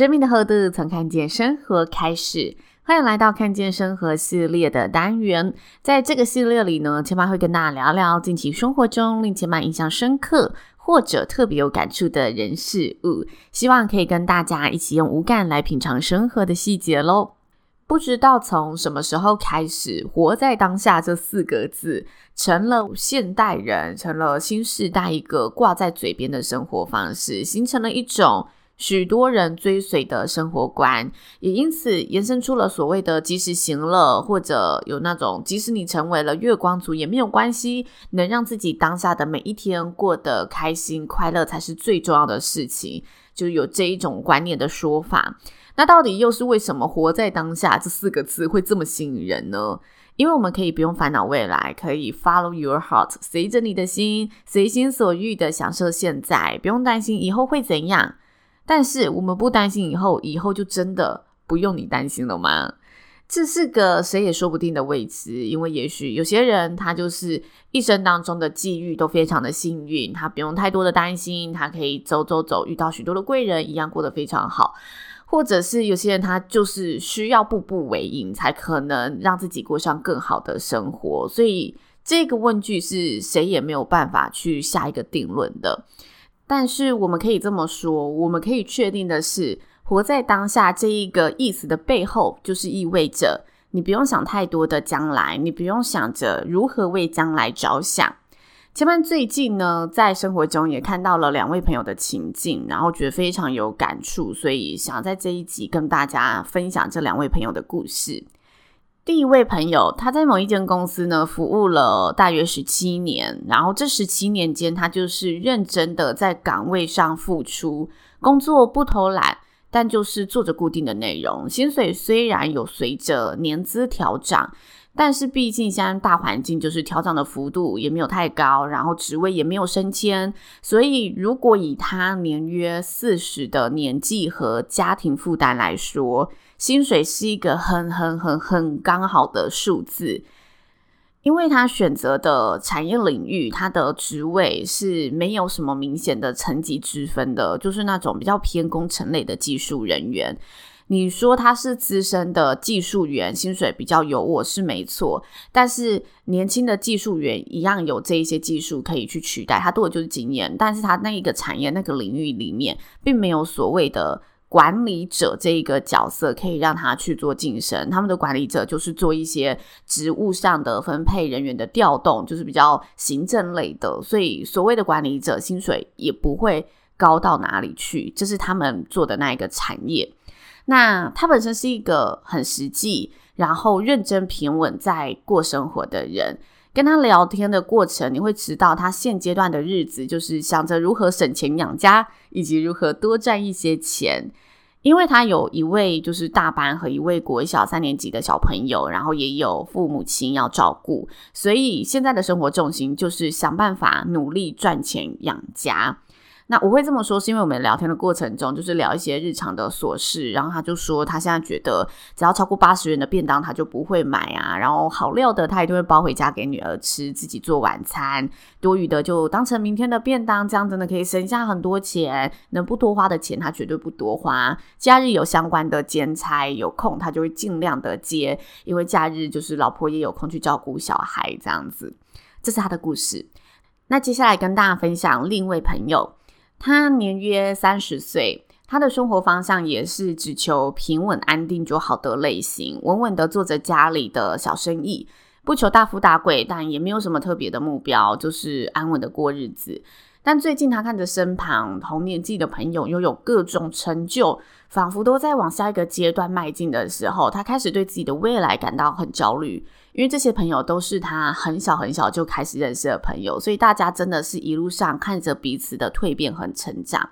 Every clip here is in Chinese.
生命的厚度从看见生活开始，欢迎来到看见生活系列的单元。在这个系列里呢，千妈会跟大家聊聊近期生活中令千妈印象深刻或者特别有感触的人事物，希望可以跟大家一起用五感来品尝生活的细节喽。不知道从什么时候开始，“活在当下”这四个字成了现代人，成了新世代一个挂在嘴边的生活方式，形成了一种。许多人追随的生活观，也因此延伸出了所谓的“及时行乐”，或者有那种即使你成为了月光族也没有关系，能让自己当下的每一天过得开心快乐才是最重要的事情，就有这一种观念的说法。那到底又是为什么“活在当下”这四个字会这么吸引人呢？因为我们可以不用烦恼未来，可以 follow your heart，随着你的心，随心所欲的享受现在，不用担心以后会怎样。但是我们不担心以后，以后就真的不用你担心了吗？这是个谁也说不定的未知，因为也许有些人他就是一生当中的际遇都非常的幸运，他不用太多的担心，他可以走走走，遇到许多的贵人，一样过得非常好。或者是有些人他就是需要步步为营，才可能让自己过上更好的生活。所以这个问句是谁也没有办法去下一个定论的。但是我们可以这么说，我们可以确定的是，活在当下这一个意思的背后，就是意味着你不用想太多的将来，你不用想着如何为将来着想。千嫚最近呢，在生活中也看到了两位朋友的情境，然后觉得非常有感触，所以想在这一集跟大家分享这两位朋友的故事。第一位朋友，他在某一间公司呢服务了大约十七年，然后这十七年间，他就是认真的在岗位上付出，工作不偷懒，但就是做着固定的内容。薪水虽然有随着年资调涨，但是毕竟现在大环境就是调涨的幅度也没有太高，然后职位也没有升迁，所以如果以他年约四十的年纪和家庭负担来说，薪水是一个很很很很刚好的数字，因为他选择的产业领域，他的职位是没有什么明显的层级之分的，就是那种比较偏工程类的技术人员。你说他是资深的技术员，薪水比较优渥是没错，但是年轻的技术员一样有这一些技术可以去取代，他多的就是经验，但是他那一个产业那个领域里面，并没有所谓的。管理者这一个角色可以让他去做晋升，他们的管理者就是做一些职务上的分配、人员的调动，就是比较行政类的。所以所谓的管理者薪水也不会高到哪里去，这是他们做的那一个产业。那他本身是一个很实际，然后认真平稳在过生活的人。跟他聊天的过程，你会知道他现阶段的日子就是想着如何省钱养家，以及如何多赚一些钱。因为他有一位就是大班和一位国小三年级的小朋友，然后也有父母亲要照顾，所以现在的生活重心就是想办法努力赚钱养家。那我会这么说，是因为我们聊天的过程中，就是聊一些日常的琐事，然后他就说，他现在觉得只要超过八十元的便当，他就不会买啊。然后好料的，他一定会包回家给女儿吃，自己做晚餐，多余的就当成明天的便当，这样真的可以省下很多钱。能不多花的钱，他绝对不多花。假日有相关的兼差，有空他就会尽量的接，因为假日就是老婆也有空去照顾小孩，这样子。这是他的故事。那接下来跟大家分享另一位朋友。他年约三十岁，他的生活方向也是只求平稳安定就好的类型，稳稳的做着家里的小生意，不求大富大贵，但也没有什么特别的目标，就是安稳的过日子。但最近他看着身旁同年纪的朋友拥有各种成就，仿佛都在往下一个阶段迈进的时候，他开始对自己的未来感到很焦虑。因为这些朋友都是他很小很小就开始认识的朋友，所以大家真的是一路上看着彼此的蜕变和成长。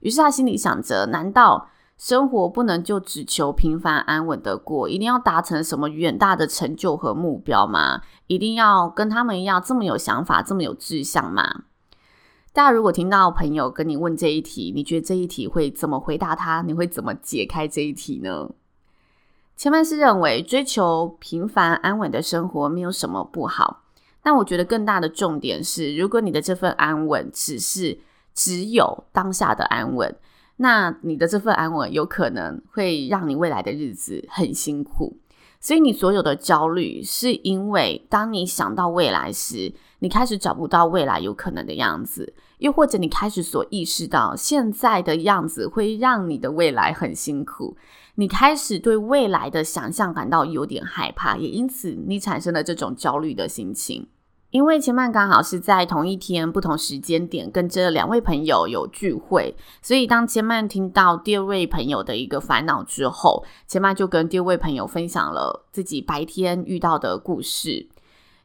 于是他心里想着：难道生活不能就只求平凡安稳的过？一定要达成什么远大的成就和目标吗？一定要跟他们一样这么有想法、这么有志向吗？大家如果听到朋友跟你问这一题，你觉得这一题会怎么回答他？你会怎么解开这一题呢？千曼是认为追求平凡安稳的生活没有什么不好，但我觉得更大的重点是，如果你的这份安稳只是只有当下的安稳，那你的这份安稳有可能会让你未来的日子很辛苦。所以你所有的焦虑，是因为当你想到未来时，你开始找不到未来有可能的样子，又或者你开始所意识到现在的样子会让你的未来很辛苦，你开始对未来的想象感到有点害怕，也因此你产生了这种焦虑的心情。因为千曼刚好是在同一天不同时间点跟这两位朋友有聚会，所以当千曼听到第二位朋友的一个烦恼之后，千曼就跟第二位朋友分享了自己白天遇到的故事。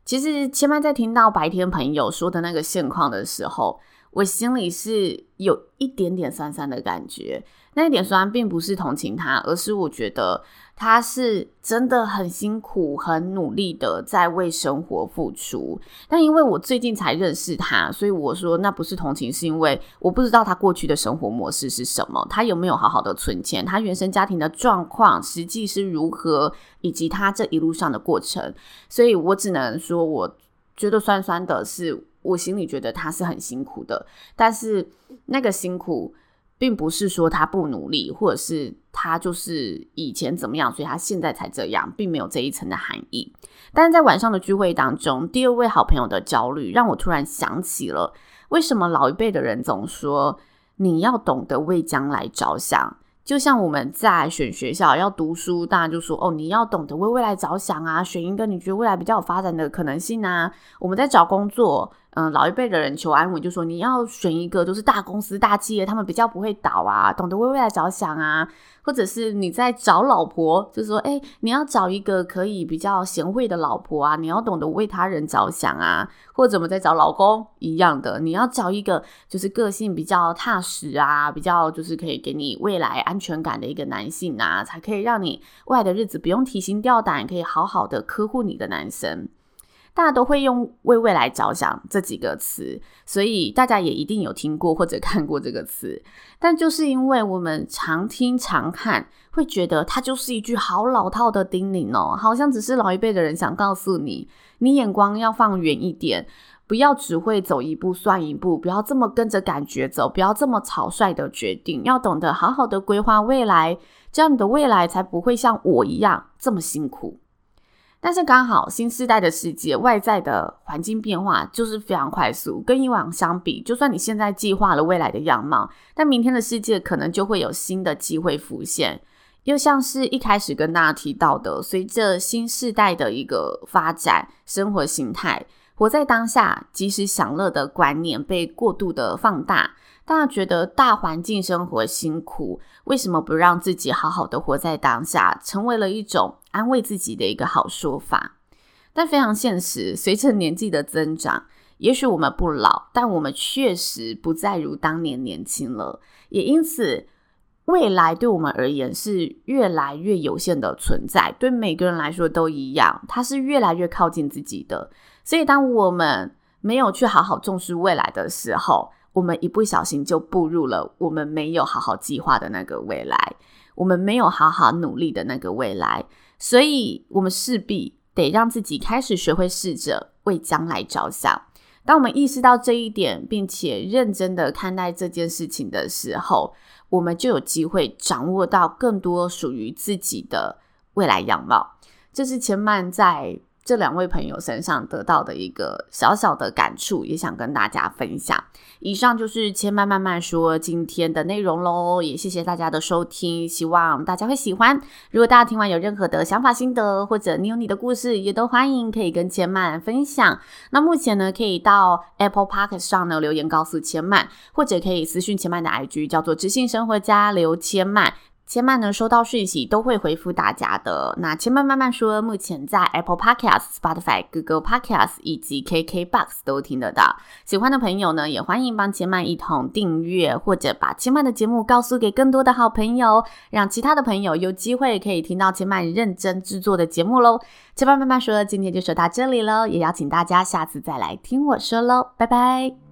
其实前面在听到白天朋友说的那个现况的时候，我心里是有一点点酸酸的感觉。那一点酸并不是同情他，而是我觉得他是真的很辛苦、很努力的在为生活付出。但因为我最近才认识他，所以我说那不是同情，是因为我不知道他过去的生活模式是什么，他有没有好好的存钱，他原生家庭的状况实际是如何，以及他这一路上的过程。所以我只能说，我觉得酸酸的是，我心里觉得他是很辛苦的，但是那个辛苦。并不是说他不努力，或者是他就是以前怎么样，所以他现在才这样，并没有这一层的含义。但是在晚上的聚会当中，第二位好朋友的焦虑让我突然想起了，为什么老一辈的人总说你要懂得为将来着想。就像我们在选学校要读书，大家就说哦，你要懂得为未来着想啊，选一个你觉得未来比较有发展的可能性啊。我们在找工作，嗯，老一辈的人求安稳，就说你要选一个就是大公司、大企业，他们比较不会倒啊，懂得为未来着想啊。或者是你在找老婆，就是说，哎，你要找一个可以比较贤惠的老婆啊，你要懂得为他人着想啊。或者我们在找老公一样的，你要找一个就是个性比较踏实啊，比较就是可以给你未来安全感的一个男性啊，才可以让你未来的日子不用提心吊胆，可以好好的呵护你的男生。大家都会用“为未来着想”这几个词，所以大家也一定有听过或者看过这个词。但就是因为我们常听常看，会觉得它就是一句好老套的叮咛哦，好像只是老一辈的人想告诉你，你眼光要放远一点，不要只会走一步算一步，不要这么跟着感觉走，不要这么草率的决定，要懂得好好的规划未来，这样你的未来才不会像我一样这么辛苦。但是刚好新世代的世界，外在的环境变化就是非常快速，跟以往相比，就算你现在计划了未来的样貌，但明天的世界可能就会有新的机会浮现。又像是一开始跟大家提到的，随着新世代的一个发展，生活形态，活在当下，及时享乐的观念被过度的放大。大家觉得大环境生活辛苦，为什么不让自己好好的活在当下，成为了一种安慰自己的一个好说法？但非常现实，随着年纪的增长，也许我们不老，但我们确实不再如当年年轻了。也因此，未来对我们而言是越来越有限的存在，对每个人来说都一样，它是越来越靠近自己的。所以，当我们没有去好好重视未来的时候，我们一不小心就步入了我们没有好好计划的那个未来，我们没有好好努力的那个未来，所以我们势必得让自己开始学会试着为将来着想。当我们意识到这一点，并且认真的看待这件事情的时候，我们就有机会掌握到更多属于自己的未来样貌。这是前曼在这两位朋友身上得到的一个小小的感触，也想跟大家分享。以上就是千嫚慢慢说今天的内容喽，也谢谢大家的收听，希望大家会喜欢。如果大家听完有任何的想法心得，或者你有你的故事，也都欢迎可以跟千嫚分享。那目前呢，可以到 Apple Podcast 上呢留言告诉千嫚，或者可以私讯千嫚的 IG，叫做知性生活家刘千嫚。千嫚呢，收到讯息都会回复大家的。那千嫚慢慢说，目前在 Apple Podcast、Spotify、Google Podcast 以及 KKBox 都听得到。喜欢的朋友呢，也欢迎帮千嫚一同订阅，或者把千嫚的节目告诉给更多的好朋友，让其他的朋友有机会可以听到千嫚认真制作的节目喽。千嫚慢慢说，今天就说到这里喽，也邀请大家下次再来听我说喽，拜拜。